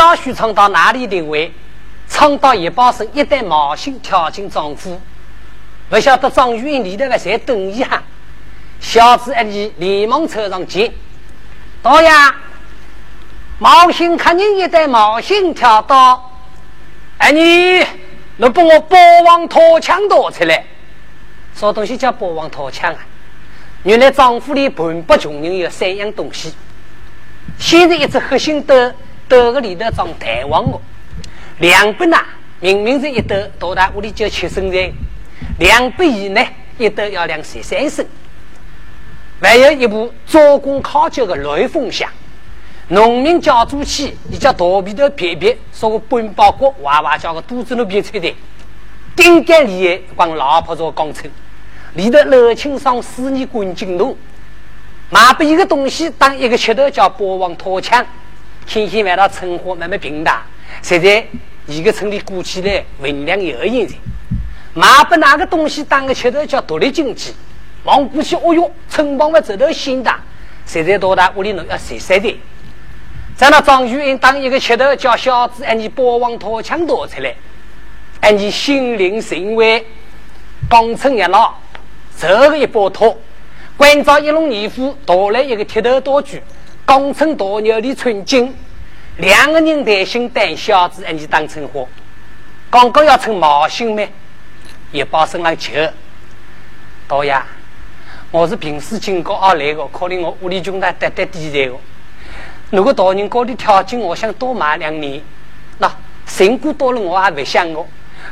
王为小婿唱到哪里定位？唱到一把声，一袋毛巾跳进丈夫，不晓得张玉英里头个谁等一下，小子一你连忙凑上前，导呀，毛巾看见一袋毛巾跳到，哎你，能帮我包王掏枪夺出来，啥东西叫包王掏枪啊？原来丈夫里盘不穷人有三样东西，现在一只黑心的兜个里头装弹簧的。两百呐，明明是一兜，到他屋里就七升菜；两百以内，一兜要两十三升。还有一部做工考究的雷锋箱，农民家住起，你叫大皮头皮皮，说个本包裹，娃娃叫个肚子都别吹的。顶盖里光老婆做工程，里头楼清桑四年滚金路，买不一个东西当一个噱头叫波王拖枪，天天晚上生活慢慢平淡，现在。一个村里过起来分量有限噻，买不哪个东西当个吃头叫独立经济，往过去哦哟，村帮们走到新大，现在多大屋里侬要谁谁的？在那张玉英当一个吃头叫小子，按你包王拖枪夺出来，哎你心领神会，刚成一老，这个一包拖，关照一龙二虎夺来一个铁头刀具，刚成大牛的纯金。两个人担心带小子，哎，你当成活，刚刚要成毛心咩？一把身上酒，导演，我是平时经过而来的，可能我屋里穷得得得地财的。如果大人高的条件，我想多买两年。那成果多了，我也不想我。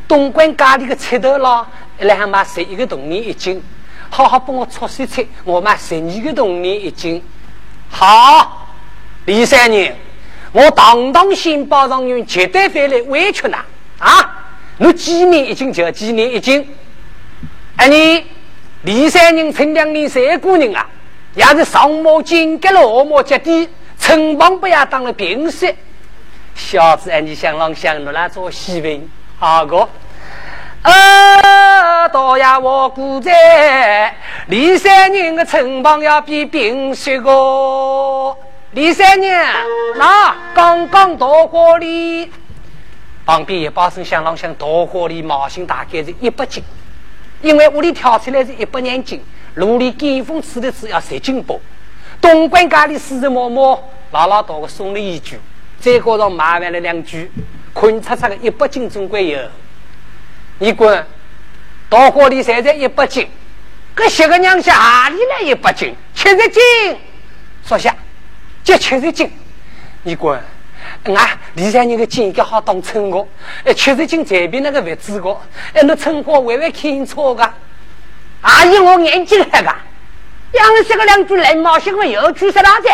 东莞家里的菜头啦，一来还买十一个铜钱一斤，好好帮我出些菜，我买十二个铜钱一斤。好，李三娘。我堂堂新报状元，绝对会来委屈呐！啊，你几年一斤就几年一斤。哎，你李三人陈两年三姑娘啊，也是上毛金格了，下毛接地，城邦不也当了平时。小子，哎，你想啷想你来做媳妇？好个，呃，倒呀，我估在李三人的城邦要比平时个。李三娘，那刚刚到火里，旁边一把声响啷响，到火里毛线大概是一百斤，因为屋里挑出来是一百两斤，炉里见风吃的只要十斤多。东莞家里四十毛毛，老老道个送了一句，再加上麻烦了两句，捆擦擦的一百斤总归有。你滚，到火里现在一百斤，这些个娘家哪里来一百斤？七十斤，说下。就七十斤，你滚！俺李三人的金格好当称个，哎，七十斤这边那个位置个，哎，那称货微微看错个，阿姨我眼睛黑个，杨说个两句冷毛新闻又去说哪子？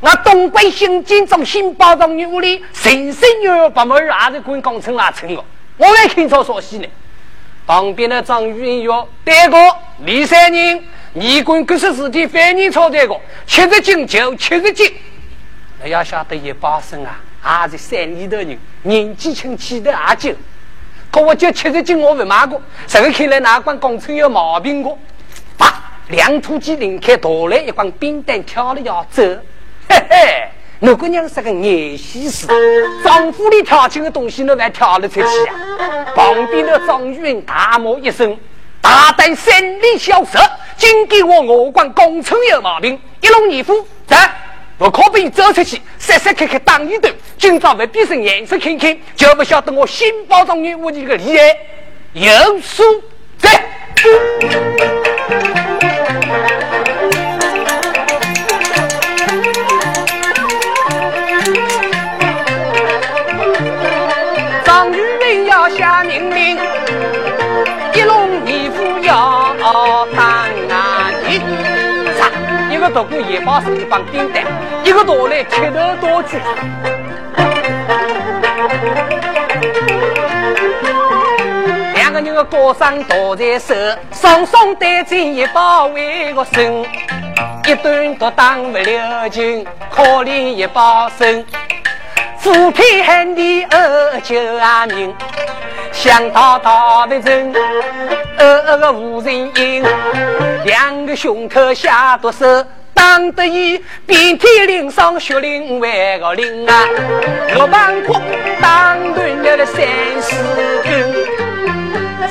我东莞新建中新包装女屋里，神神女把门儿也是管工程拉称个，我来看错啥西呢？旁边的张玉英说：“对个，李三人。”你管可是事体非你错这个，七十斤就七十斤。你要晓得一把生啊，还是山里头人，年纪轻气的阿久。可我就七十斤，我不买过。这个看来哪管工程有毛病过？把两土鸡拧开，夺来一管冰弹，跳了要走。嘿嘿，那姑娘是个眼西施，丈夫里跳进的东西，你还挑了出去啊？旁边的张玉大骂一声。大胆胜利小色，今给我我管工程有毛病，一龙二虎，走，不可被走出去，杀杀开开当一顿，今朝不变成颜色看看，就不晓得我新包装女巫的个厉害，有数在。个夺过一把手一帮兵蛋，一个夺来铁头刀具。两个人的高山刀在手，双双带进一把为个身，一顿都当不了劲，可怜一把身。富偏寒的二九阿明，想到大北城，二个无人应，两个胸口下毒手，打当得意，遍体鳞伤，血淋为个淋啊！六板坡当断了三四根，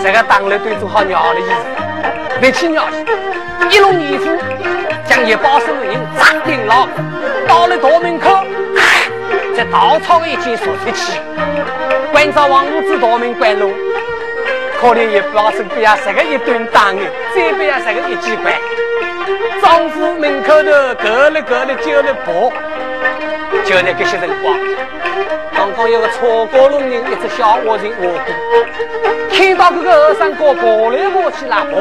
这个当了对做好鸟的意思，别去鸟去，一路泥夫将一包手人砸定了，到了大门口，在稻草一间说出去，关照王五子大门关路。可怜一包手不要十个一顿打的，再不要十个一记关。丈夫门口头隔了隔了就了跑，就在这些辰光，刚刚有个错过路人，一只小活人过，听到这个和尚哥过来过去拉跑，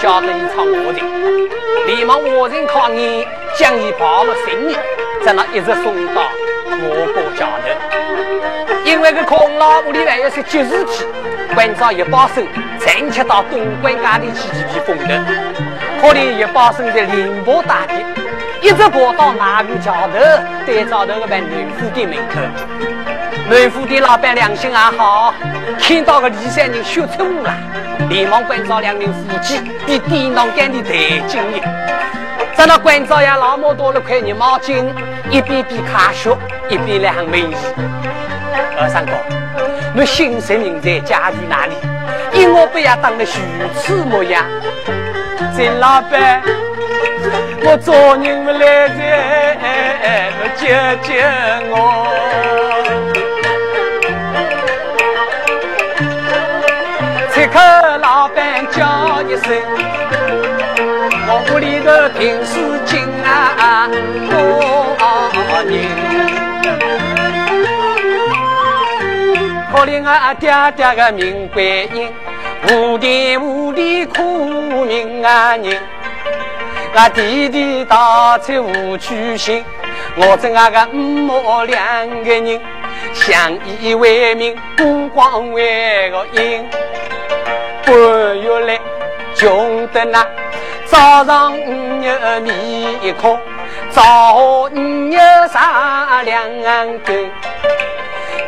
晓得一场活人，连忙活人抗议将伊抱了行李，在那一直送到我国家头。因为个空老屋里还有些急事体，关照一把手，暂且到东关家里去避避风头。可怜一把手在凌波大地，一直跑到那个桥头，对着那个办农夫店门口。农夫店老板良心还好，看到个李三人修出屋了，连忙关照两名夫妻，比电脑干的得精力。在那关照呀，老母多了块热毛巾，一边边卡血，一边来喊美意。二三哥，你心神人在家住哪里？因我不要当了如此模样。金老板，我做人不来财，我救救我！此刻老板叫一声，我屋里的平时金啊多人，可怜俺爹爹个命观音。无天无地苦命啊人，俺弟弟到处无去寻，我这俺个五母两个人，相依为命，孤光为个阴。半月来穷得那，早上五日米糠，早五日三两根。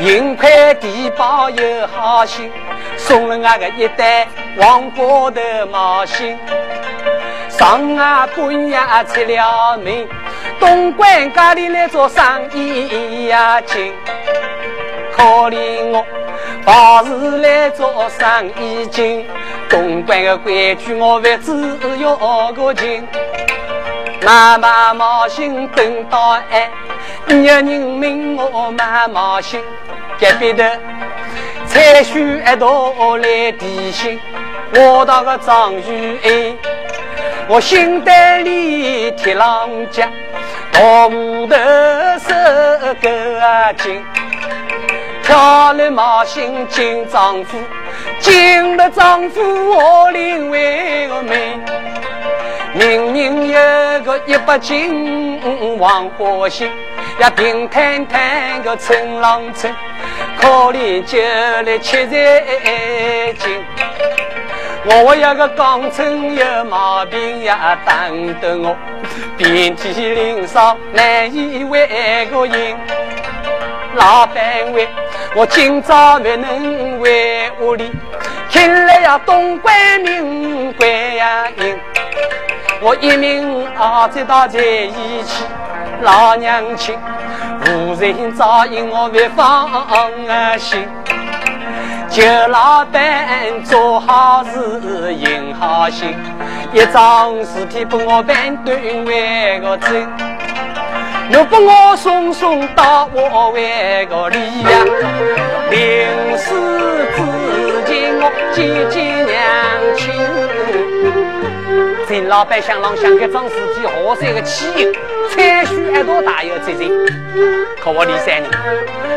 银块地包有好心，送了俺个一袋黄瓜头毛线。上啊半夜出了门，东关家里来做生意呀紧。可怜我，白事来做生意紧，东关的规矩我不知要个情。妈妈毛线等到爱，有人命我妈毛线。隔壁的采树一道来提醒，我那个张玉英，我心袋里铁狼夹，大木头手够啊紧，挑了毛线进丈夫，进了丈夫我领为个美，明明有个一百斤黄花心，也平坦坦个陈郎村。可怜就来吃在紧，我有个刚正有毛病呀，等得我遍体鳞伤，难以为个人。老板问，我今朝不能回屋里，听来呀东关民关呀人，我一命儿子到在一起，老娘亲。无人照应我别放心，救老板做好事行好心，一桩事体把我办断为个真，若把我送送到我外个里呀，临死之前我见见娘亲，陈老板想让想这桩事体何塞个起因？采取一道大有责任，可我李三人，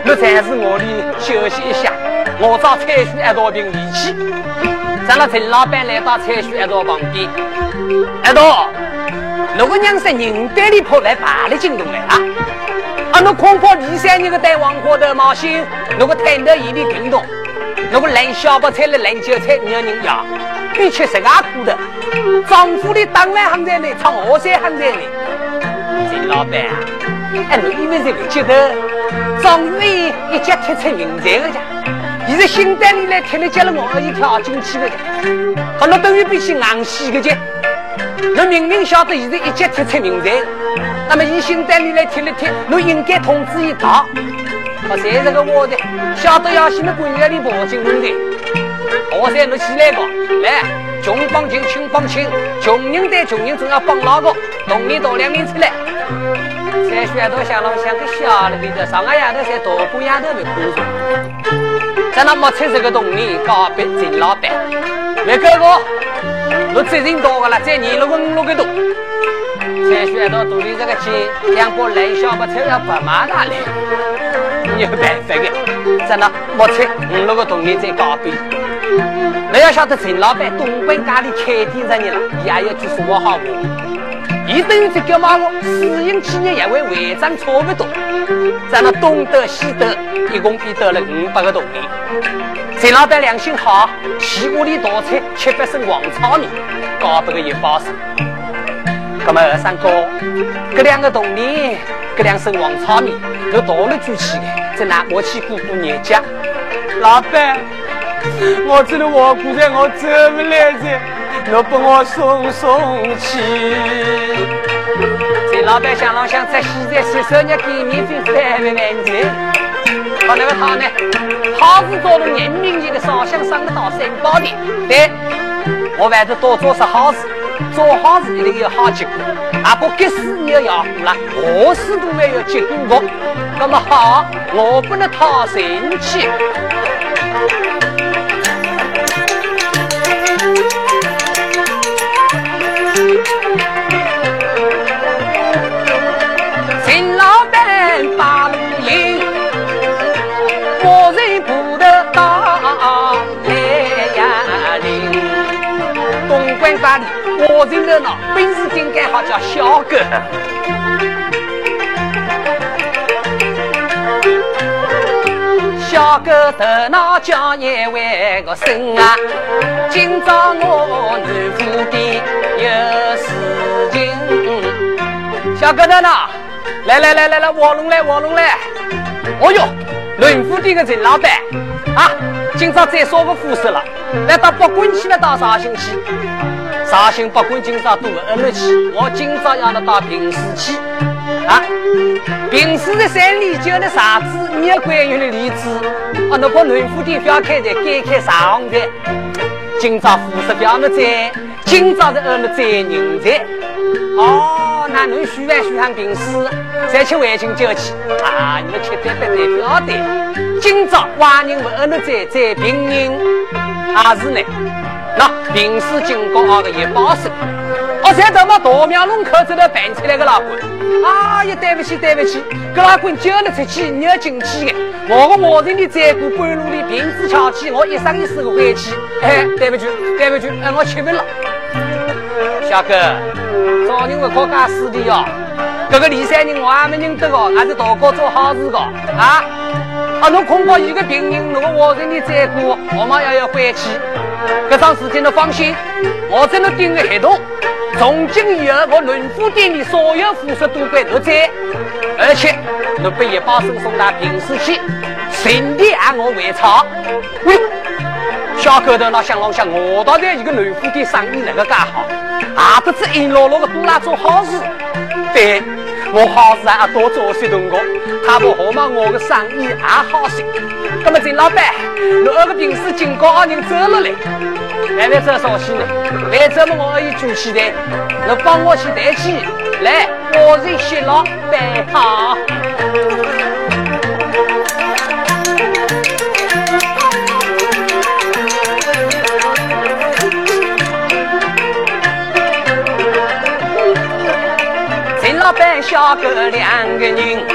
你暂时我里休息一下，我找采取一道瓶离去。咱那陈老板来到采取一道旁边，一道，如果娘是人堆里跑来爬来惊动来啊！啊，那恐怕李三人个带黄花的冒险，如果太到眼里听懂，如果烂小白菜了烂韭菜，你要人要，比吃十二苦的，丈夫的当然还在内，唱河山还在内。陈老板啊，哎，你以为这个街头张玉一脚踢出人才的家，现在新单里来踢了接了我一跳进去的家，好，那等于比起硬死的家。你明明晓得现在一脚踢出名才，那么，以现在里来听了听，你应该通知一道。我谁这个我的，晓得要新的官员里报警问的。我在你起来个，来，穷帮穷，亲帮亲，穷人对穷人总要帮哪个？同你到两年出来。在学堂想了想，个小了的，上个丫头在大姑丫头没看上。在那没出这个动力，告别陈老板。别哥哥，我责任多个了，在你了问了个多。在学到肚里这个钱，两把来小不车要白马大来，没有办法的。在那没出五六个动力在告别。你要晓得陈老板东莞家里开店十年了，也有句说话好话。一等于这个嘛我私营企业也会违章差不多，在那东得西得，一共比得了五百个动力。陈老板良心好，西屋里大菜七八升黄炒面，搞不个一包子。那么二三哥，这两个动力，这两升黄炒面，都倒了举起的，再拿我去过过年节。老板，我这个我姑在我走不来噻，你帮我送送去。这老板想了想，在现在十三日给免费三万万钱。好那个他呢？好事做了人民级的烧香上得到三宝的。对，我还是多做些好事，做好事一定有好结果。啊，不给死你要要过了，何事都没有结果。那么好，我不能讨生气。我认得呢，本事顶盖好叫小哥。小哥头脑叫一位个神啊！今朝我南府的有事情。小哥头脑，来来来来来，卧龙来卧龙来！哦哟，南府的个陈老板啊，今朝再烧个副食了，来到北关去了，到绍兴去。绍兴不管今朝多二六去，我今朝要到平时去啊！平时的三里酒的啥子，你要关于的例子啊！那个农夫店不要开的，改开上的。今朝副食不要那在，今朝是二六在人在。哦，那侬许完许上平时，再去围巾酒去啊！你们吃点不得不要得。今朝外人不二六在在平人，还是呢？那平时经过二个一包手，我在他妈大庙门口这头办出来个老倌，哎呀，对不起对不起，这老倌叫得出去，你要进去的。我和我人的再过半路里瓶子翘起，我一生一世的回去。哎，对不起对不起，哎，我吃不了。小哥，找人不可干死的哟。这个李三人我还没认得哦，还是大哥做好事的啊。啊，侬恐怕一个病人，如果我人的再过，我们也要回去。这桩事情，你放心，我在那订个合同，从今以后，我农夫店里所有副食都归你在，而且你把一包送送到平时去，顺便按我回厂。喂，小狗头那想啷想，我倒在一个农夫店生意那个干好，还不知硬落落的多来做好事。对，我好事啊多做些动作，他不好嘛，我的生意也好些。那么陈老板，你二个平时警告二人走了来，来来走绍兴呢？来这么我可以举起来，你帮我去抬起来，我是谢老板好。小哥两个人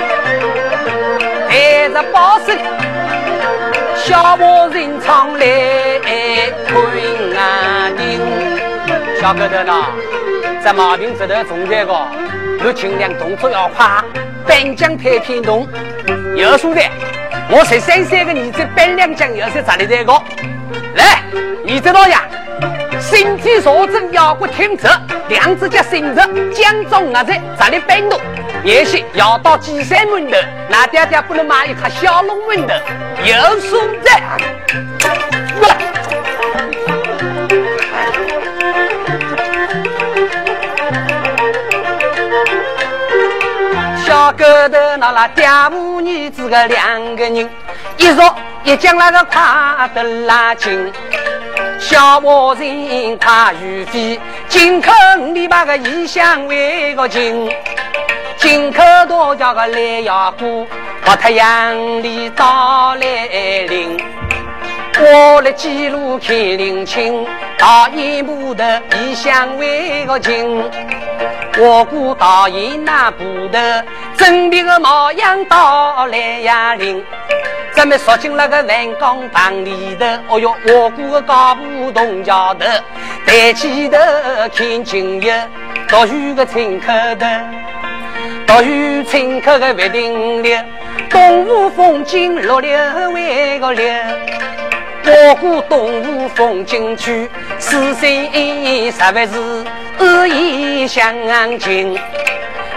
抬着包手。小我人常来看眼睛，小哥头呢，这毛病这头重在个，你尽量动作要快，颁奖台偏动。有说的，我十三岁的儿子颁两奖，又是咋的这个？来，你知道呀？身体弱正，腰骨挺直，两只脚伸直，将中啊在咋的搬动？也许要到几山门头，那爹爹不能买一颗小龙门头，有数在。个头那那爹母女子个两个人，一说一将那个快得拉近，小娃人快如飞，金口里把个异乡为个情，金口多叫个来呀姑，把太阳里到来临。我来记录看林青，大雁不得异乡为个情。我姑大雁那不得，真皮个模样到来呀灵。咱们说进那个万岗房里头，哦哟，我姑个高步动桥头，抬起头看今日，独有个村口头，独有村口个月定里，东湖风景落柳为个柳。我过东湖风景区，四山十万是日夜相近。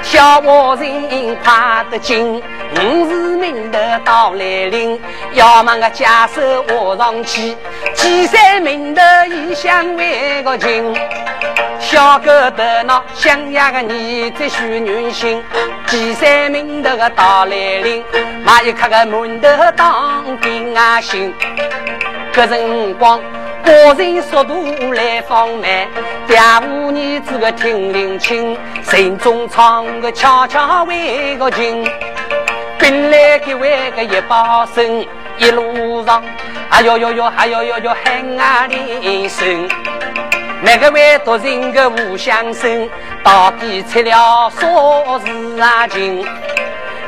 小娃人怕得紧，五时明头到来临，要忙个家手握上去，几山明头异乡为个情。小哥的那想呀个你在许愿心，几山明头个到来临，买一颗个馒头当兵啊心。这辰光，个人速度来放慢，爹母儿子个听灵清，心中唱个悄悄为个情，跟来给为个一把声，一路上哎呦呦呦，哎呦呦呦喊啊连声，那个位独人个无相声，到底出了啥事啊情？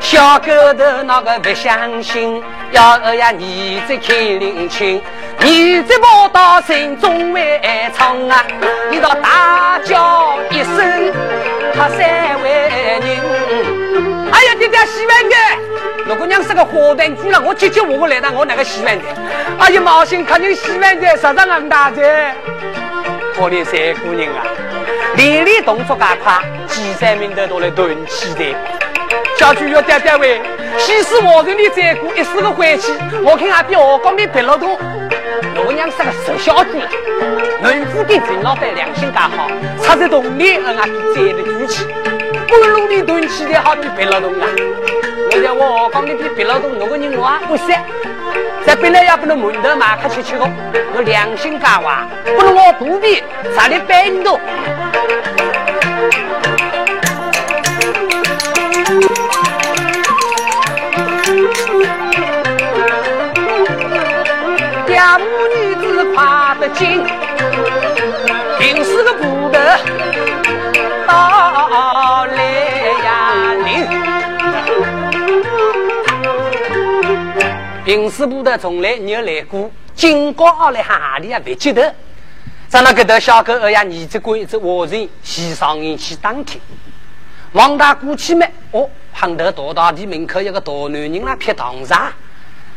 小狗头那个不相信，要儿呀你在看灵清。你这跑到心中为唱啊！你倒大叫一声，吓三位人。哎呀，爹爹洗碗的，如果娘是个花旦主了，我姐姐我我来到我那个洗碗的。哎呀，毛心看见洗碗的，实在俺大姐。可怜三姑娘啊，连连动作加快，几三名的都来蹲起的。小主要爹爹喂，西施我人的再过一时个晦气，我看还比我刚比别老多。我娘是个瘦小子，农夫的陈老板良心刚好，插在洞里俺比栽的举起，半路里蹲起的好比白老多啊！我讲我刚比别老多，那个人我不识，在本来也不能门头马克吃吃的，我良心刚坏，不能我肚皮查的半多。家得紧，平时个不得到来呀临。平时不得从来没有来过，今高二来哈里啊不记得。在那个头小狗儿呀，你这鬼子活人西上人去当听。王大姑去没？哦，看到大大的门口有个大男人那撇堂上，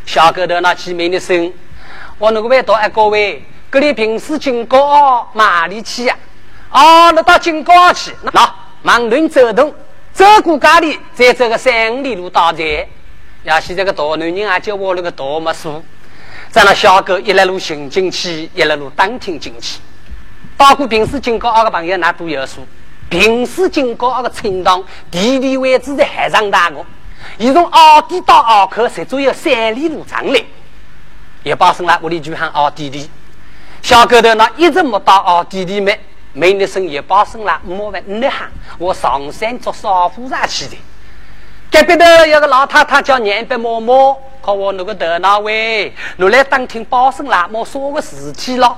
小狗头那去没的声。我那个位到哎，各位，这里平时经过哪里去呀？哦，那到经过去，那忙人走动，走过家里，再走个三五里路到站。要是这个大男人啊，叫我那个大木树，在那小狗一来路行进去，一来路当听进去。包括平时经过二个朋友，那都有数。平时经过二个村堂，地理位置在海上大个，一从奥地到奥口，才足有三里路长嘞。也保生了，屋里就喊奥弟弟。小狗头那一直没到奥弟弟没，没那生也把生了，莫问你喊我上山做少妇上去的。隔壁头有个老太太叫年白嬷嬷，可我那个头那位，我来当听包生了，莫说个事体了。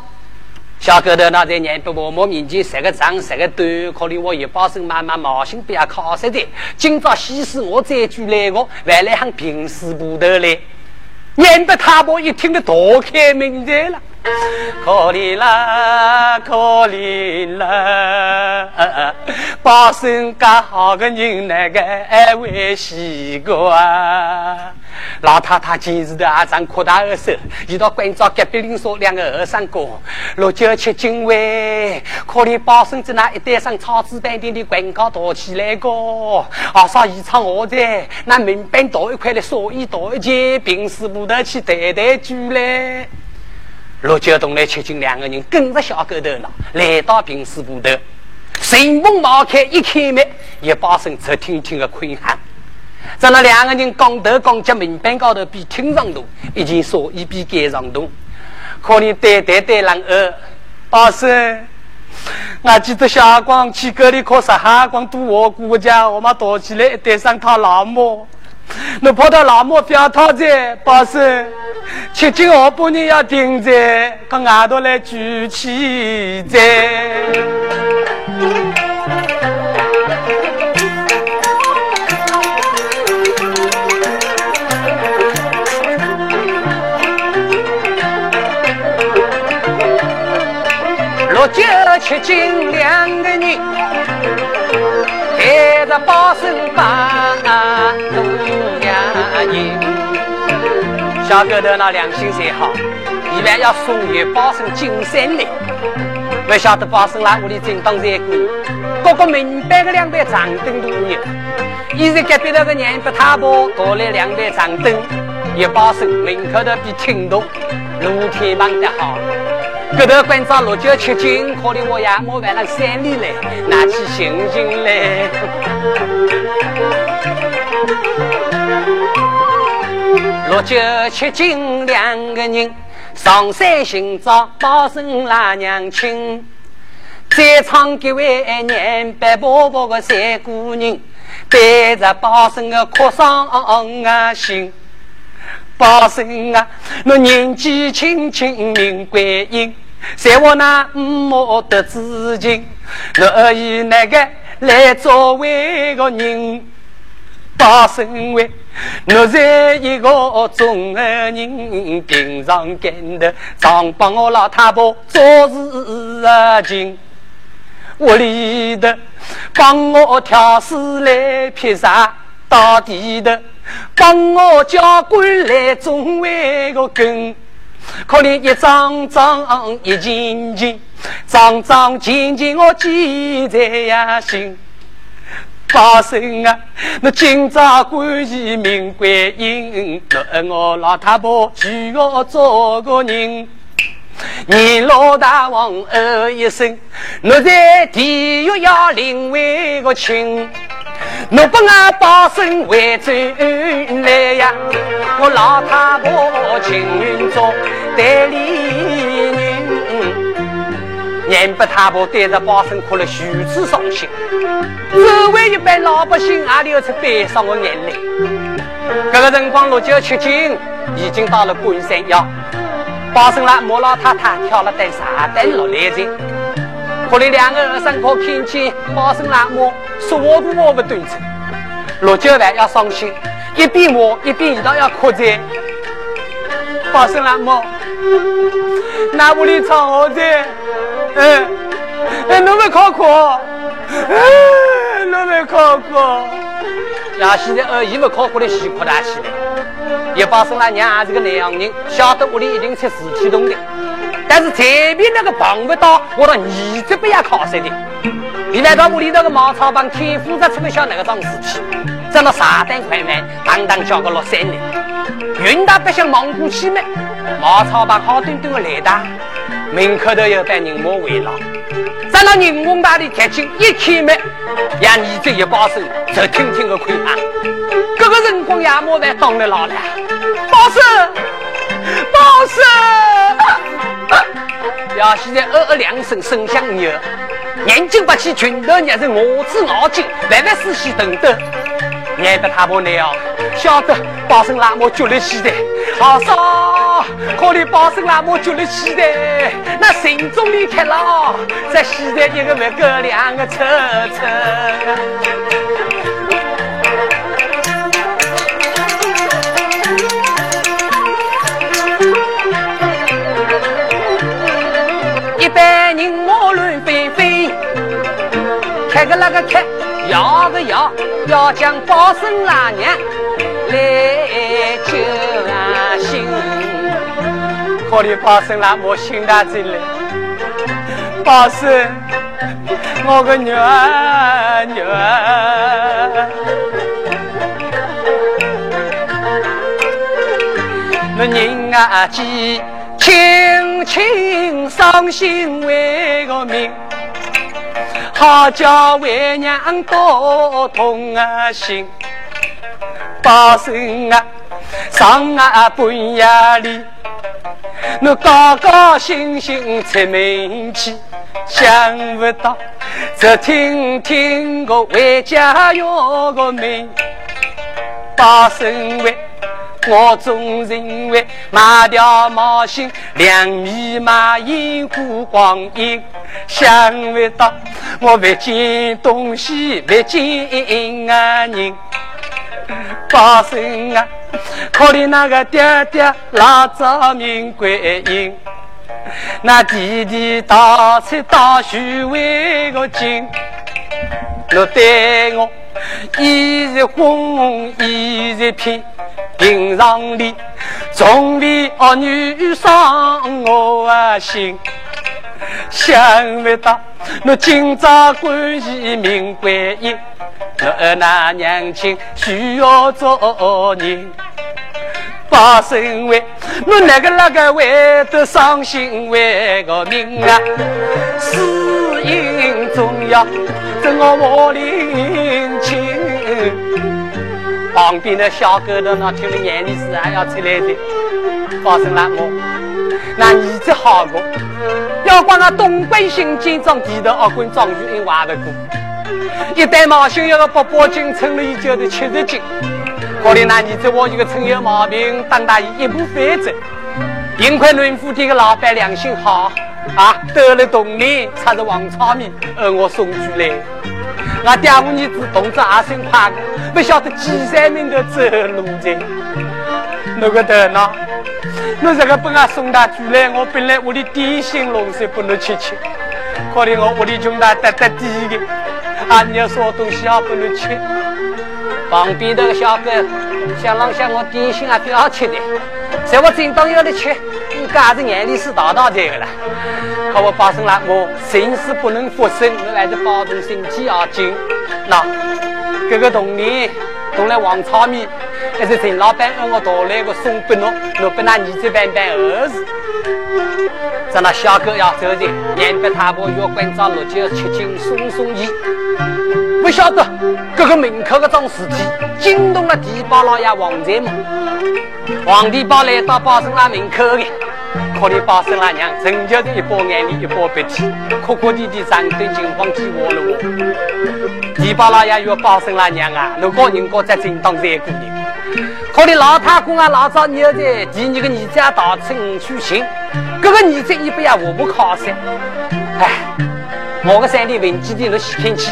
小狗头那在年白嬷嬷面前十个长十个短，可怜我一把生妈妈毛心不要靠实的。今朝喜事我再举来个，还来喊平时不头来。免得他婆一听得大开门来了，可怜啦，可怜啦，把身家好个人那个爱为西个啊！老太太今日的阿张扩大二手，遇到关照隔壁邻舍两个和尚哥，六九七金位，可怜包身子那一带上草字板店的广告躲起来个，二嫂一唱我在那门板多一块的，所以多一件，平时不得去抬抬举嘞。六九东来七进两个人跟着小狗头了，来到平时部头，神风冒开一开门，一把声只听听的困喊。在那两个人讲头讲脚门板高头比听上多，已经说一比盖上多。可怜呆呆呆人儿，大师，我记得下光去隔里考上海光读我姑家，我妈躲起来带上套老母。你跑到老母表讨在，大师，七斤我把你要顶在，可外头来举起在。六九七斤两个人，带着包身把小哥头那良心才好，一般要送月包生进山来。不晓得包生来屋里正当在过，哥哥明白个两杯长灯多牛。现在隔壁那个娘不太婆搞来两杯长灯，一包生门口头比青铜，露天忙得好。个头关照六九七斤，可怜我呀，我完了山里来，拿起心情来。六九七斤两个人上山寻找包生拉娘亲，在场几位年白婆婆的三姑娘，带着包生的哭丧啊心。包生啊，我年纪轻轻名观音，在我那没得知情，我以那个来作为个人。包生为，我在一个中年人，平常干的常帮我老太婆做事啊情，屋里的帮我挑水来劈柴，到地的。帮我浇灌来总为个根，可怜一张张一件件，张张件件我记在呀心。八生啊，那今朝关系明观音，那我老太婆娶我做个人。你老大王哦一声，我在地狱要另外个亲。我把我包身回转来呀，我老太婆情愿做代理。娘不太婆对着包生哭了，如此伤心。周围一般老百姓也流出悲伤的眼泪。这个辰光，六九七斤已经到了半山腰，包生了，莫老太太挑了担茶担落来着。可怜两个二三婆看见包身拉磨，说我都摸不对称。六九万要伤心，一边骂一边一道要哭着。包身拉磨，那屋里唱好在，没考过，哎，侬没考过。呀，现在二姨没考过来，洗哭大起来。一包身拉娘是个南阳人，晓得屋里一定出事体动的。但是这边那个碰不到，我的儿子不要考试的。你来到屋里那个茅草房，天夫子吃不消那个脏事体，在那沙蛋快卖，当当叫个落山来。云大不像蒙古去卖，茅草房好端端的来打，门口头有班人马围绕，在那人工大里贴近一开门，让儿子一把手，就听听个看啊。这个人光亚莫在当了老了，包生，包生。要现在呃呃两声声响牛，眼睛不起拳头捏成我子脑筋，万万事细等等。眼不太婆那样，晓得包生拉磨脚力气的，好少可怜包生拉磨脚力气的，那心中离开了，在现在一个不够两个车车。百人马乱飞飞，开个那个开，摇个摇，要将包生拉娘来可怜包生拉我心大进来，包生，我个女儿女儿，那人啊急。轻轻伤心为个命，好叫为娘多痛啊心。报声啊，上啊半夜里，我高高兴兴出门去，想不到只听听我回家要个命，报声喂。我总认为买条毛线，两米买银过光阴，想不到我不见东西，不见啊人。报生啊，可怜那个爹爹老早命归阴，那弟弟到处到处为个紧，我对我一日昏一日偏。平常里从未儿女伤我心，想不到我今朝关系命归阴，我那娘亲需要做人。把身为我那个那个为得伤心为个命啊，死因重要，这我我领情。旁边的小狗头那听了眼里是还要出来的，发生了我，那儿子好过，要管那东北新建庄地头二官庄园挖得过，一袋毛线要个八百斤，称了一脚的七十斤，可怜那儿子我一个称有毛病，当大一步飞走，幸亏农夫店的老板良心好，啊，得了铜铃，插着黄草米，而我送出来。我爹我儿子动作也算快，不晓得几三名的走路子。那个头脑，我这个本来送他出来，我本来屋里点心龙水不能吃吃，可怜我屋里穷大得得低的，啊，你要烧东西也不能吃。旁边那个小哥想让向我点心啊不要吃的，在我正当要来吃。你家子眼里是大大的个了，可我发生了，我生死不能发生，我还是保重身体要紧。那这个童年动来黄炒米，还是陈老板让我带来个送给侬，侬给那儿子办办儿子。在那小狗要走人，眼白太婆要关照六九七斤送送衣。不晓得这个门口的桩事体惊动了地保老爷王财母。王地保来到保生那门口的，可怜保生那娘，成就的一把眼泪一把鼻涕，哭哭啼啼，长对惊慌激我了我。地保老爷要保生那娘啊，如果人家在正当这个人。可怜老太公啊，老早你要在第二个儿家，到处去寻，这个儿子一不要我不靠山，哎，我个山里文基地都洗天气，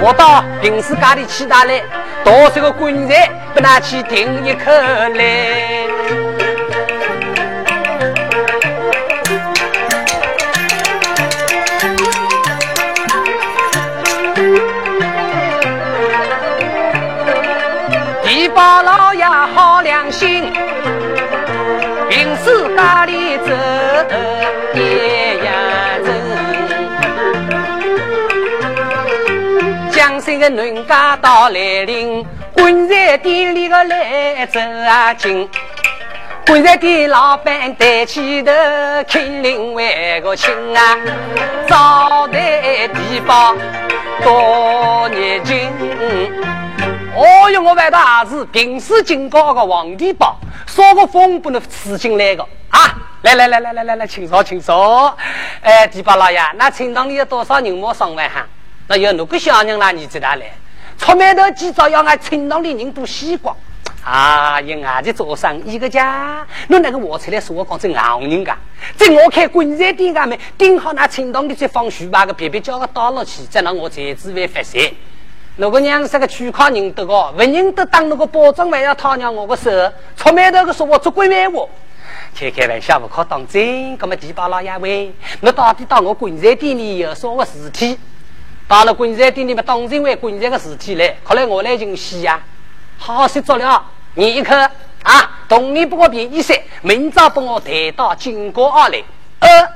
我到平时家里去打来，多少个棺材不拿去顶一口来。家里走一样走。江山的农家到来临，棺材店里的来走啊进。棺材店老板抬起头，看另外个亲啊，招待地包多热情。哦哟，我外头儿子平时警告个皇帝宝，说个风不能吃进来个啊！来来来来来来来，请坐请坐。哎，地保老爷，那厅堂里有多少人莫上来哈？那有那个小人啦，你知道嘞？出门头几早要俺厅堂里人都洗光啊！有俺的做生意个家，那那个我出来说我讲这硬人家，在我开棺材店俺们顶好那厅堂里再放书包个，别别叫个倒落去，再让我才子会发财。那个娘是个全靠认得个，不认得当那个保证还要讨娘我个手，出卖头个说我做鬼卖我，开开玩笑不可当真。那么地保老爷喂，我到底到我棺材店里有啥个事体？到了棺材店里面当真为棺材个事体来，看来我来进洗呀。好些足了，你一口啊，同你不过便宜些，明早帮我抬到金国二来。呃，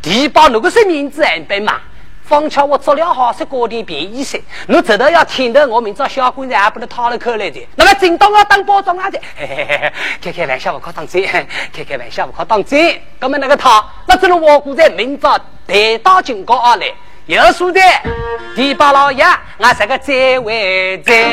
地保那个是名字安排嘛？方巧我做了好些锅点便宜些，你知道要听的，我明朝小棺材还不能掏了口来的。那么正当我当包装啊的，开开玩笑不可当真，开开玩笑不可当真。那么那个他，那只能我估在明朝抬到警告而来，有数的，第八老爷，俺这个再会再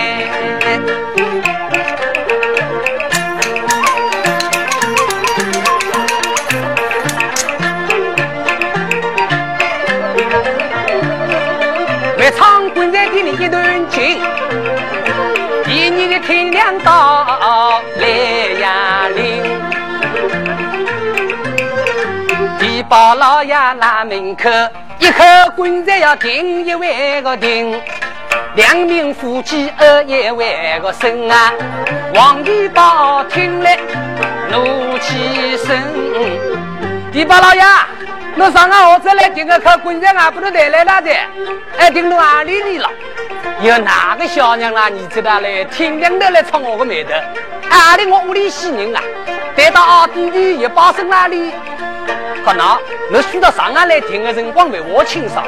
在。到烈阳岭，地保老爷那门口，一口棺材要钉一万个钉，两名夫妻二一万个生啊！王地保听了怒气生，地保老爷。那上个我再来订个口棺材啊，不能带来了的，哎，订到哪里里了？有哪个小娘啦？你知道嘞？天亮的来冲我个眉头，哪里我屋里死人啊？带到阿弟弟一把生那里？可能你需要上岸来订的辰光为我清扫。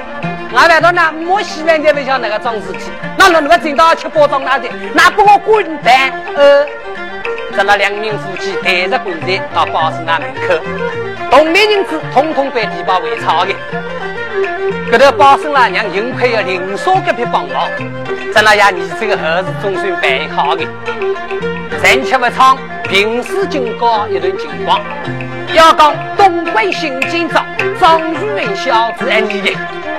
俺外头呢，莫洗碗的不像那个装饰体，那那那个真到吃包装那的，那给我滚蛋！呃，咱那两名夫妻带着棺材到包子那门口。同龄人子统统被地保围抄的，这头包生啦娘幸亏有林嫂这边帮忙，在那爷，你这个儿子总算办好的。暂且不唱平时警告一段情况，要讲东归新京兆张玉云小子爱你的，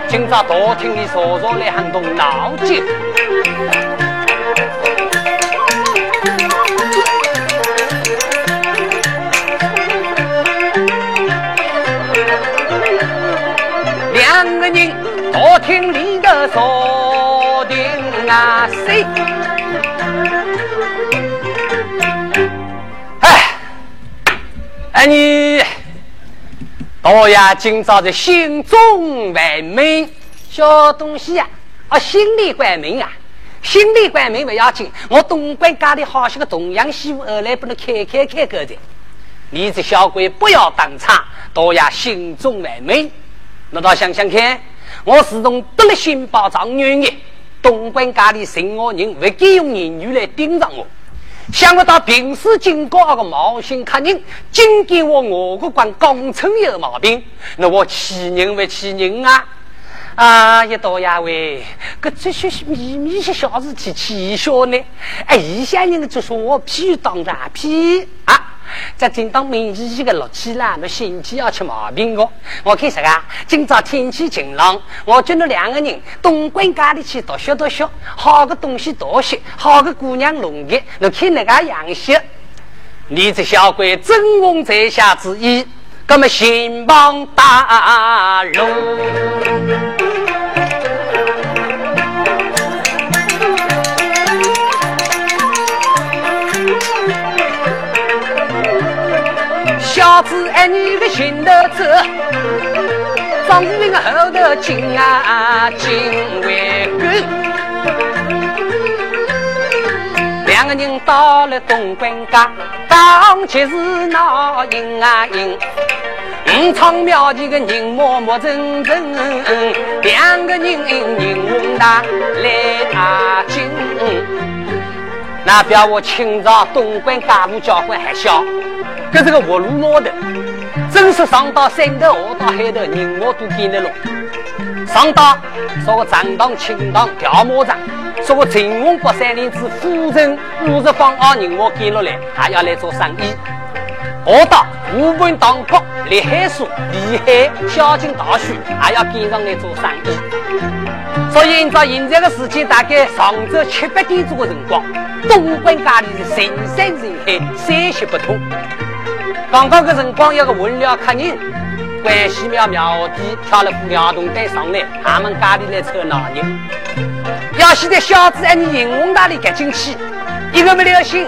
今朝大厅里坐坐来喊动脑筋。厅里的坐定啊谁？哎，哎你，大爷今朝的心中万美，小东西呀，啊心里关门啊，心里关门不要紧，我东关家里好些个同样媳妇后来不能开开开个的，你这小鬼不要当差，大爷心中万美，那倒想想看。我始终得了心包状元的，东莞家里任何人不敢用言语来盯着我。想不到平时经过那个毛心客人，竟给我我个官工程有毛病，那我气人不气人啊！啊，一道呀喂，这这些秘密些小事体气笑呢？哎，一些人就说我屁当大屁啊！在正当明日一个落起啦，那心机要出毛病个。我看啥个？今朝天气晴朗，我叫那两个人东关家里去读学读学，好个东西多些，好个姑娘容易。你看那个样式，你这小鬼真翁在下之意，那么心帮大龙。小子爱你的心头走，张玉云后头紧啊紧为根。两个人到了东关家，当即是闹赢啊赢。五场庙前的人默默真真，两个人人红大来啊紧。那表我清朝东关家务教官还小。这是个活路毛的，真是上到山头下到海头，人我都见得拢。上到说个长塘、青塘、条马场，说个陈洪北山林子、富城五十方啊，人我见落来，还要来做生意。下到湖畔当国、立海书、离海孝敬大书，还要跟上来做生意。所以，按照现在的时间，大概上周七八点钟的辰光，东关家里是人山人海，三息不通。刚刚的辰光，有个文了客人，关西庙庙底挑了副鸟洞带上来，他们家里来凑闹人。要现在小子按你银红那里夹进去，一个没留心，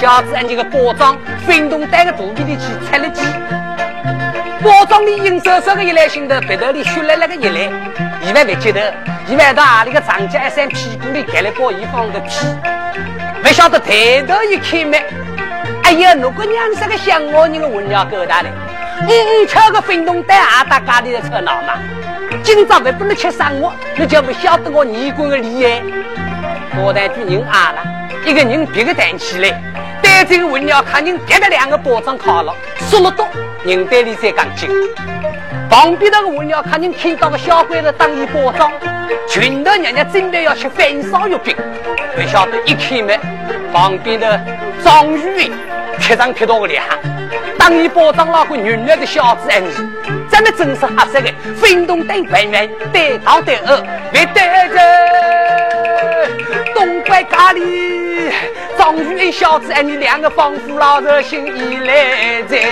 小子按你个包装分动带个肚皮里去拆了鸡。包装里硬生生的一来心头，鼻头里血来了个一来，以为不记得，以为到阿里个长家一扇屁股里盖了包一方的屁，不晓得抬头一看没。哎呀，如果娘是个乡下人的文鸟狗大嘞，嗯嗯，吃个分动蛋啊，大家里的车闹嘛。今朝还不能吃生活，你就不晓得我尼姑的厉害。我带句人啊了，一个人别个弹起来，带这个文鸟看人别的两个包装卡了，说了多，人袋里再讲紧。旁边那个文鸟看人听到个小鬼子当一包装，群头娘娘准备要吃翻烧月饼，不晓得一开门，旁边的张玉云。贴上贴到个脸，当你包装那个原来的小子儿，咱们真是黑色的，分动灯白面，对头对二，别对着东关家里张玉你小子，你两个仿佛老热心依来在。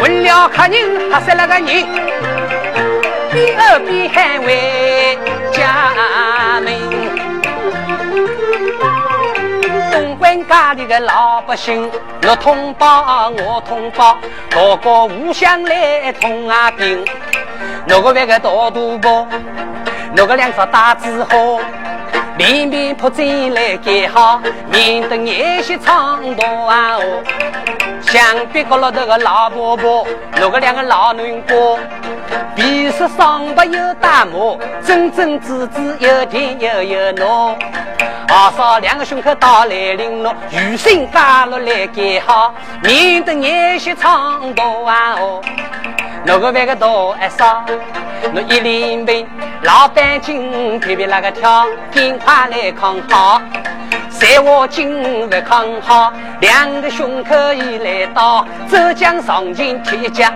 问了客人，他是那个人，边儿边喊为家里的老百姓，我通报我通报，大家互相来通啊兵。那个那个大肚婆，那个两只大字号，面面扑进来盖好，免得眼些长大啊哦。墙壁角落头个老婆婆，那个两个老囡哥，皮色双白又大模，真真子子又甜又有糯。二嫂两个胸口打来领咯，雨伞加落来盖好，免得眼些长大啊哦。那个那个大二嫂，我一领兵，老板紧偏偏那个跳，尽快来看好。在我今日康好，两个胸口已来到，浙江上京铁匠，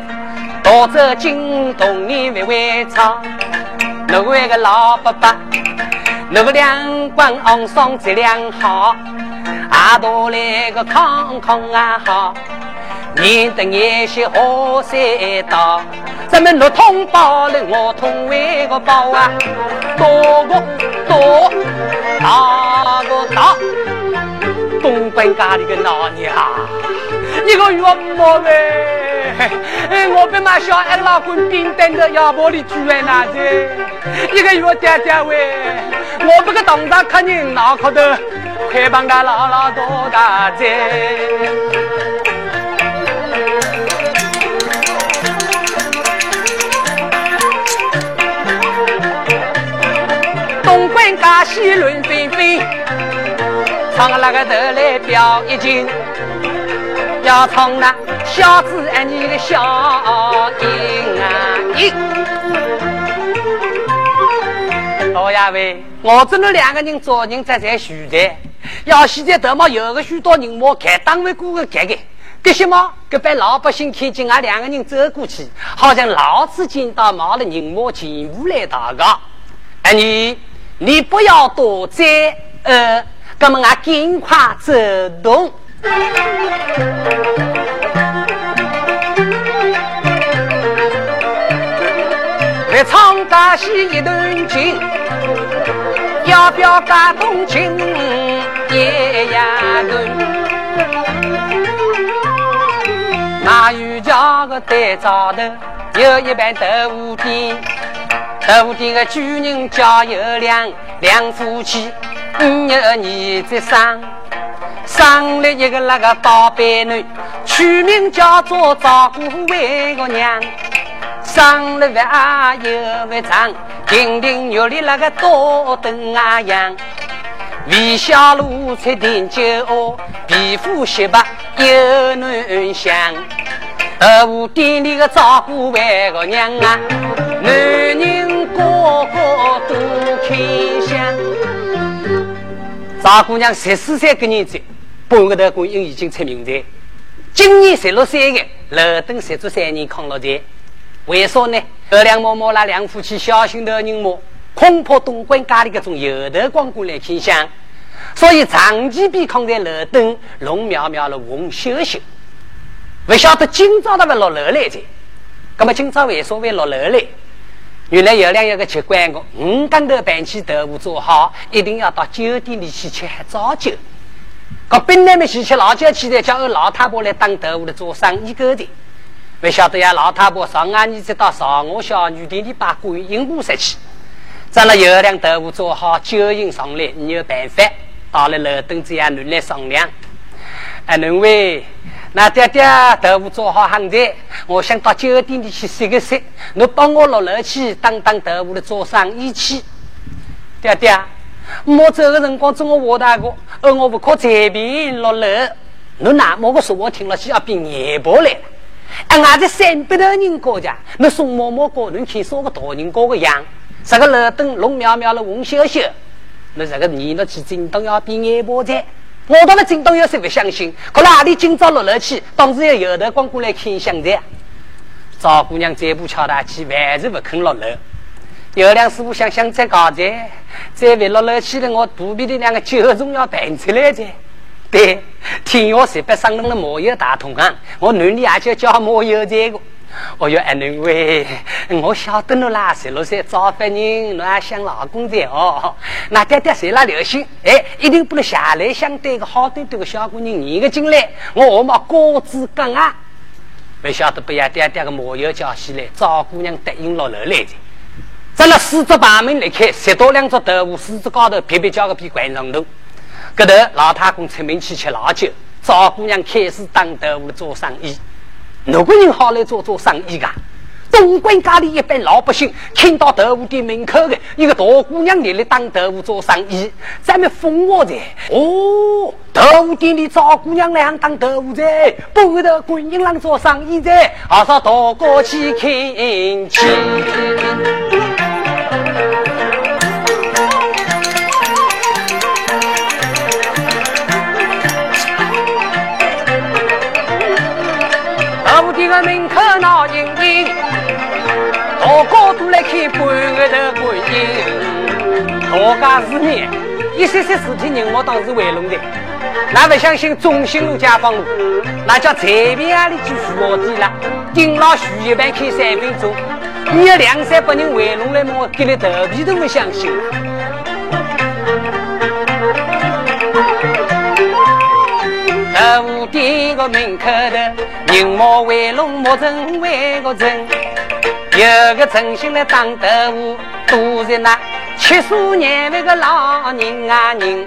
到这京东你微微唱，那个那个老伯伯。那个两官昂双质量好，阿多来个康康啊好，免得眼些好三道。咱们六通包了，我通为个包啊，多个多，大个大。东关家里个老娘，一个月没呗？我被那小矮老公冰冻的腰包里住在哪子？一个月点点喂，我不个当大客人脑壳头，快帮他老老多大子。关家西轮飞飞。唱那个头来表一惊，要唱那小子爱你的小音啊音。老爷喂，我这那两个人做人在在徐的，要现在头毛有个许多人我看单位过个改改，这些嘛，给被老百姓看见俺两个人走过去，好像老子见到毛了人我进屋来打个。哎你，你不要多嘴呃。那么，俺尽快走动。来唱大戏一段情，要不要感动情也呀个？马玉家个对灶头有一盘豆腐店，豆腐店的主人家有良，两夫妻。五月儿子生，生了一个那个宝贝女，取名叫做赵姑为个娘。生了娃又不长，亭亭玉立那个多灯啊样。微笑露出点酒窝，皮肤雪白又嫩香。二五店里个赵姑为个娘啊，男人个个都开香。赵姑娘十四岁个年纪，半个头观音已经出名的。今年十六岁的楼等十足三年康乐在。为啥呢？二两嬷嬷那两夫妻小心头人么？恐怕东关家里个种油头光棍来倾向，所以长期被扛在楼等龙苗苗的红秀秀。不晓得今朝他们落楼来着？那么今朝为啥会落楼来？原来有两有个习惯个，五更头办起豆腐做好，一定要到酒店里去吃早酒。可本来没去吃老酒，起来叫俺老太婆来当豆腐的做生意个的。不晓得呀，老太婆上俺儿子到上我小女店里把观音菩萨去，咱那有两豆腐做好，酒饮上来，你有办法，到了楼等这样来商量。哎，两位。那爹爹豆腐做好很在，我想到酒店里去吃个食，你帮我落楼去当当豆腐的做生意去。爹爹，我走的辰光，做我沃大哥，而我不可随便落楼。你那么个说我听了去要变眼婆来了。哎，俺在三百多人国家，你宋嬷嬷哥，你看说个大人哥个样，这个楼灯龙苗苗的红秀秀，那这个你那去京东要比眼婆在。我到了京东，有谁不相信？可哪里今朝落楼去？当时有油头光过来看相的。赵姑娘再不敲大起，还是不肯落楼。有两师傅想想再搞再，再为落楼去了，我肚皮的两个酒盅要搬出来噻。对，天我十八上弄了莫油大同行，我男的也就叫莫油这个。哦哟，二女喂，我晓得侬啦，十六岁早发人，侬还想老公的哦。那爹爹谁来留心？哎，一定不能下来相对个好端端个小姑娘，你个进来，我我嘛高子刚啊。不晓得不要爹爹个莫油叫起来，赵姑娘答应落楼来的。咱那四只把门离开，十多两只豆腐，四只高头撇撇叫个比关上头。搿头老太公出门去吃老酒，赵姑娘开始当豆腐做生意。哪个人好来做做生意噶？东关家里一般老百姓看到豆腐店门口的一个大姑娘来来当豆腐做生意，咱们封我的哦。豆腐店里赵姑娘来当豆腐的，不会的观音郎做生意在，还是大过去看去。门口闹盈盈，大家都来看半个头观音。大家是你，一些些事体人我当是为弄的。那不相信中心路、解放路，那叫随便啊里去徐我店了。顶老徐一般开三分钟，你要两三百人围拢来，我给你头皮都不相信。豆腐店个门口头，人莫围拢，莫成围个人。有个诚心来当豆腐，都是那七十年那个老人啊人。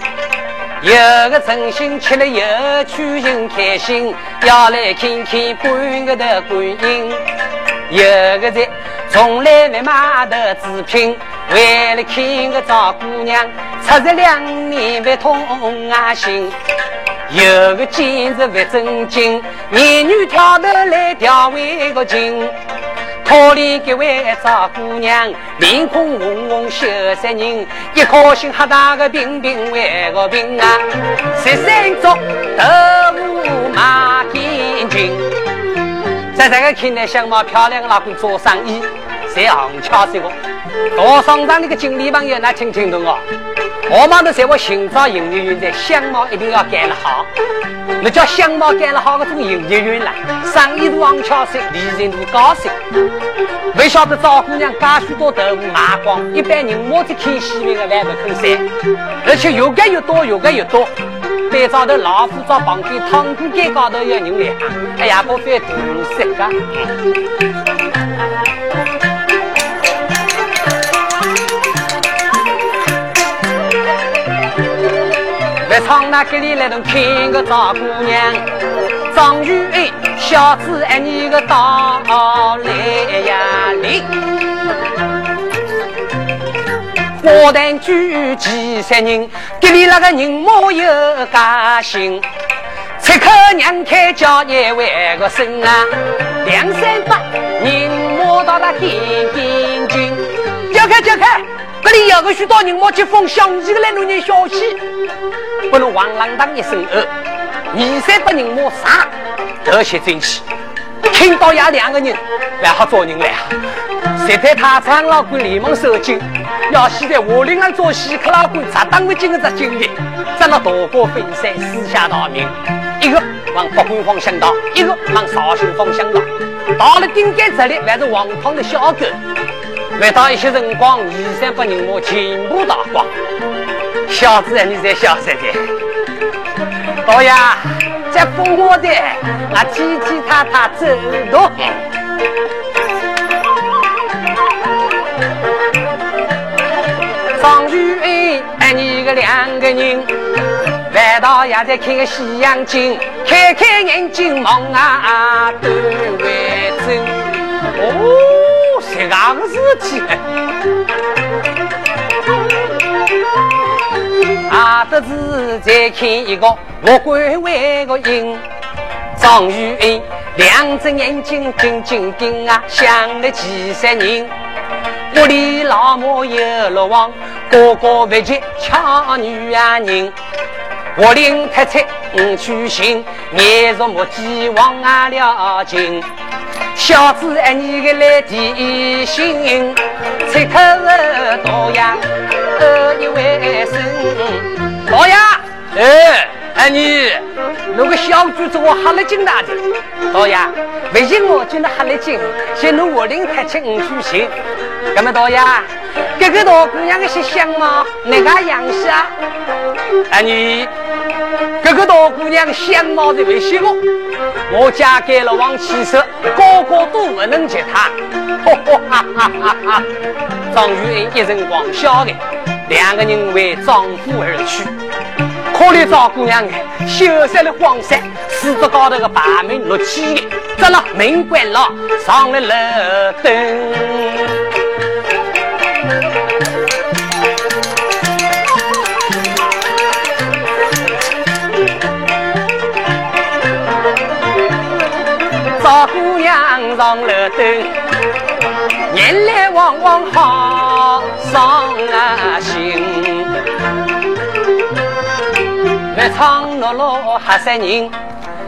有个诚心吃了又取心开心，要来看看半个的观音。有个在从来没买的纸品，为了看个赵姑娘，出入两年没通啊心。有个今日不正经，美女挑头来调为个情。可怜这位赵姑娘，脸孔红红羞涩人，一颗心黑大个平平为个平啊！十三足豆腐马天金，在这个看来相貌漂亮的老公做生意，谁行巧些个？大商场那个经理朋友，那听听懂哦。我妈都在我寻找营业员的相貌一定要改了好，那叫相貌改了好，个种营业员了，生意都旺巧些，利润都高些。不晓得赵姑娘加许多豆腐卖光，一般人摸着看戏的来不肯塞，而且越改越多，越改越多。班长头老虎找旁边汤锅盖高头有人来，哎呀，不费大事个。在窗那给里来能看个赵姑娘，张玉英小子爱你个到来呀来，花旦举几十人，给里那个人莫有家心，出口娘开叫一万个声啊，两三百人莫到那天边军，叫开叫开。这里有个许多人，我接风响起的来弄点消息，不能王浪当一声二，二三百人莫杀，得些真气。听到呀两个人，来好做人了。实在他张老官连忙收紧，要现在我领俺做西客老官，咋当不进个这经历？咱那大过分散，四下逃命，一个往北关方向逃，一个往绍兴方向逃。到了顶街这里，还是王汤的小狗。每到一些辰光，二三百人马全部打光。小子，你在笑什么？导演，在封我的，我踢踢踏踏走路。张玉英，爱你个两个人，晚到也在看个西洋镜，开开眼睛望啊，对外走。哦。这个事体，阿德子再看一个我关外个人，张玉英两只眼睛定定定啊，想了几十年。屋里老母有落王，哥哥不急抢女啊人。我领太太五去行，夜入木鸡往啊了情。小子爱你个来提醒，出口大呀，二一为生，老爷，哎，爱你，那个小猪子我哈了劲大的，老爷，为信我今日哈了劲，先弄我领太清五去行，干么老爷？这个大姑娘的些相貌，哪个样式啊？爱你。这个大姑娘相貌的为什么？我嫁给了王七色，个个都不能及她。哈哈哈哈哈！张玉英一阵狂笑的，两个人为丈夫而去。可怜赵姑娘哎，羞涩的黄衫，四子高头的白门落起的，怎了门关了，上了楼灯。上楼登，眼泪汪汪好伤心。越唱落落吓死人，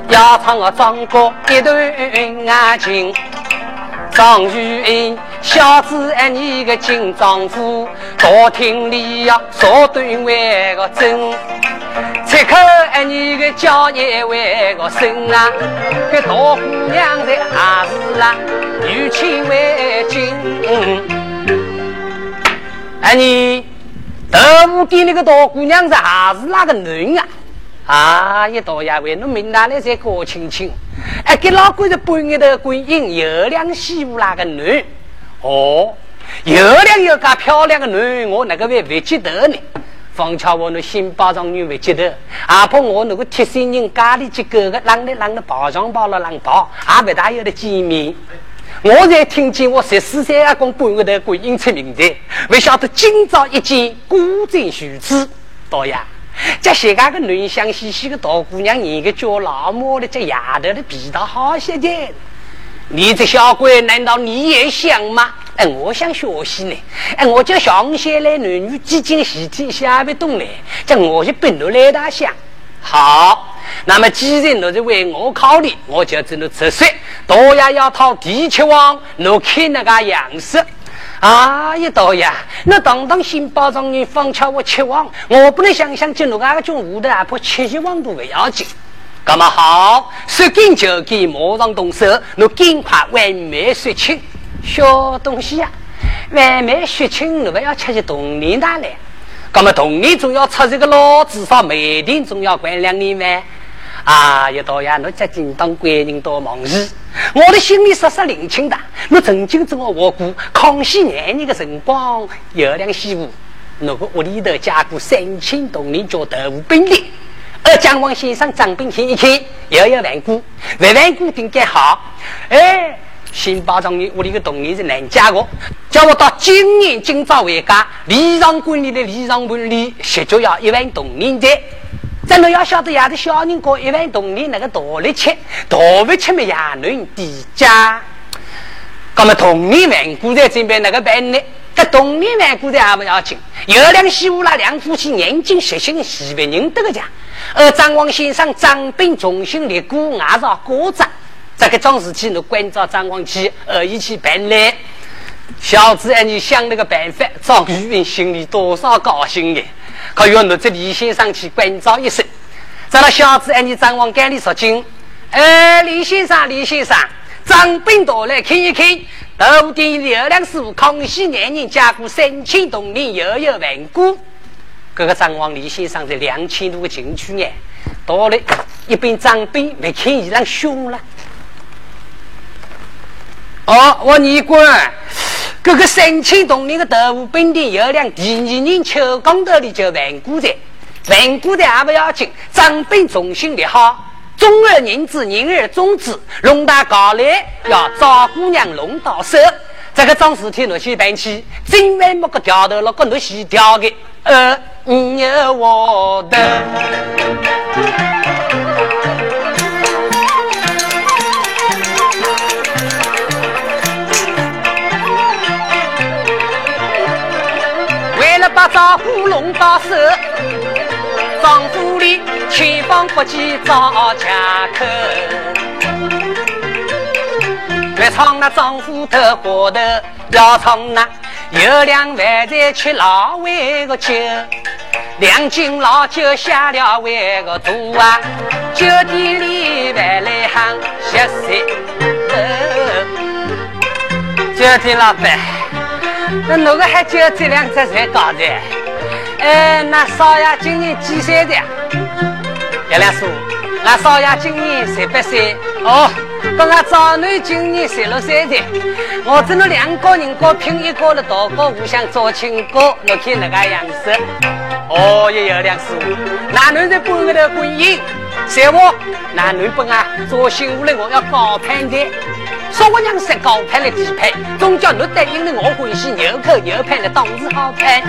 要唱个张哥一段爱情。张玉英，小子爱你个金丈夫，大厅里呀说对为个真。出口爱你个叫一为个生啊，个大姑娘在还是啦，有亲为亲。哎你，豆腐店那个大姑娘在还是那个女啊？啊，一道呀为侬明哪来再搞亲亲？哎，给老鬼子半夜的鬼影，有两媳妇那个女？哦，有两有个漂亮的女，我那个会不记得呢？方巧我那新包装女会记得，阿婆我那个贴心人家里几个个啷的啷的包装包了啷包，也不大有的见面。我才听见我十四岁阿公半个头鬼影出名的，不晓得今朝一见孤枕虚子，导呀，这些个个嫩香兮兮的大姑娘，一个叫老母的，这丫头的皮套好些的。你这小鬼，难道你也想吗？哎，我想学习呢。哎，我叫上些来男女之间习题下不懂嘞，这我就本着来大想。好，那么既然你是为我考虑，我就只能直说，多呀要讨第七王，你看那个样式。啊，一大爷，那当当新包装人放巧我七王，我不能想象进入那个种屋的阿婆七七王都不要紧。那么好，说紧就紧，马上动手，你尽快完美说清。小东西呀，外面血清，你不要吃起童年大来。那么童年总要出这个老，至少每天总要关两年呗。啊，一道呀，你这紧当官人多忙事，我的心里实实领清的。我曾经怎么话过康熙年年的辰光，有两媳妇，那个屋里头加过三千铜铃叫豆腐饼的。二江王先生张兵看一看，又要顽固，万顽固定该好，哎。新包装的屋里的童年是难加的，叫我到今年今朝回家，礼让管理的礼让管理，十足要一万铜银的。咱侬要晓得，呀，的小人过一万铜银那个大力吃，大不吃么也能抵价。那么铜年万古在这边那个办呢？这铜银万古在还不要紧，有两媳妇那，两夫妻年轻实心，喜别人得个家。而张王先生张兵重新立股，外上国子。这个桩事体，你关照张王去，呃，一起办来。小子，哎，你想那个办法，张玉云心里多少高兴的。可要你这李先生去关照一声。咱那小子，哎，你张王赶里说清。哎，李先生，李先生，张兵到来看一看。头顶刘两师傅，康熙年年加过三千铜铃，又有万古。这个张王李先生在两千多个进去呢，到了一边张兵没看一样凶了。哦，我你管，这个三千多年的豆腐饼店有辆第二年秋光头的叫万古在，万古在还不要紧，长辈重新立好，中儿人子，人儿中子，龙大高来要赵姑娘龙到手，这个张事体那些办起，今晚没个调头了，个那些调的，呃，你我的。为了把招呼弄到手，丈千方百计找借口。别唱那丈夫的过头，要唱那有两饭菜吃老味个酒，两斤老酒下了为个肚啊，酒店里饭来行十三。酒店老板，那哪个还酒这两只才搞的？哎，那少爷今年几岁的？月亮叔，那少爷今年十八岁。哦。跟俺长女今年十六岁的，我只能两个人各拼一个了大哥互相做亲哥，你看那个样子。哦，也有两叔，男人在半个头婚姻，谁话？男人本啊，做媳妇的我要高攀的。说我娘是高攀的低攀，总叫你答应了我欢喜，又口又攀的当时好攀。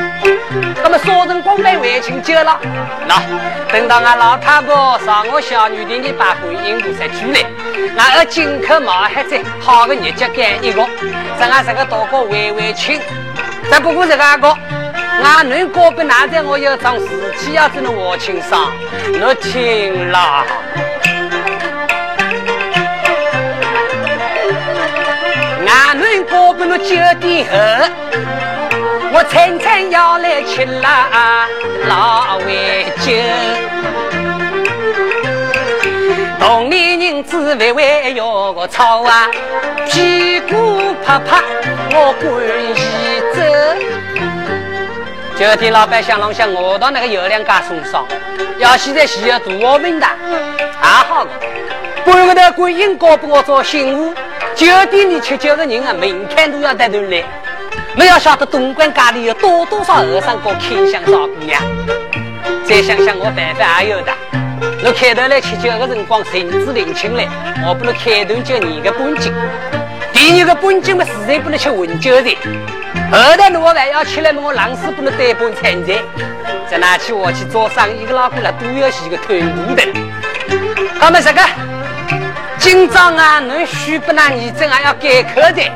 那么说人光买为情酒了，那等到俺老太婆上我小女的，你把婚姻簿才出来，俺要金口毛孩子好个日脚干一个，咱俺这个大哥为为亲，再不过这个个，俺女哥不拿在我有桩事情要只能我亲上，你听了。俺们过不了九点后，我餐餐要来吃啦老味酒。同龄人子微微要个吵啊，屁股拍拍我滚一走。酒店老板想啷想我到那个油两家送上，要现在需要多少名的？还好，半个头观音搞不我做新屋。酒店里吃酒的人啊，门槛都要带头来。你要晓得东莞家里有多多少和尚搞看相少姑娘。再想想我办法也有的。我开头来吃酒的辰光，甚至领情来，我不能开头就你个本金。第二个本金嘛，实在不能吃混酒的。后头我还要吃了嘛，我老是不能带本参赛。在哪去我去做生意的老公了，都要洗个团骨的。他们这个。今朝啊，侬许不那儿子还要改口的，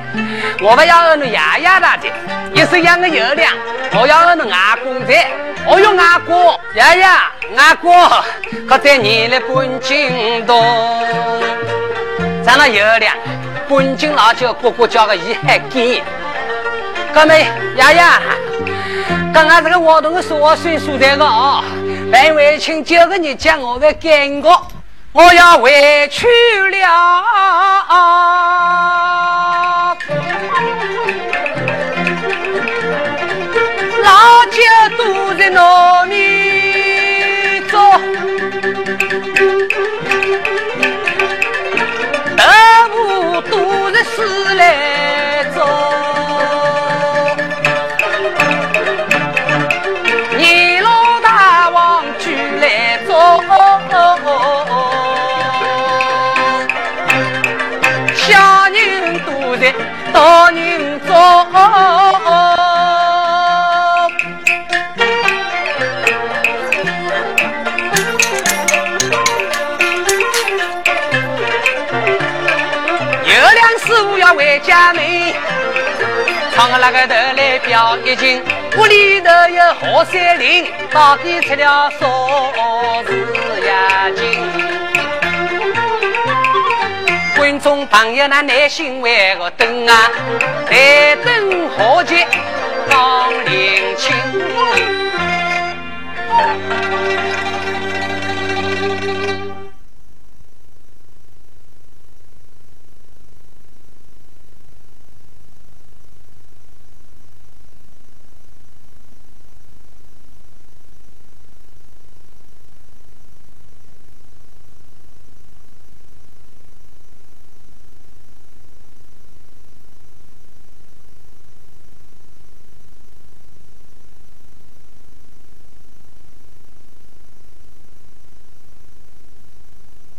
我不要二侬爷爷大的，一手养个油粮，我要二侬外公的，我有外公爷爷外公，可在你的本金多，咱那油粮本金老叫哥哥叫个伊还给，哥们爷爷，刚刚这个活动是我算数的个哦，办为亲九个日将我的干过。我要回去了，老酒都在糯米做，豆腐都是死来大人做，有两师傅要回家门，唱个那个头来表一情，屋里头有何三林，到底出了啥事呀？观众朋友，那耐心为我等啊，待等好节刚临清。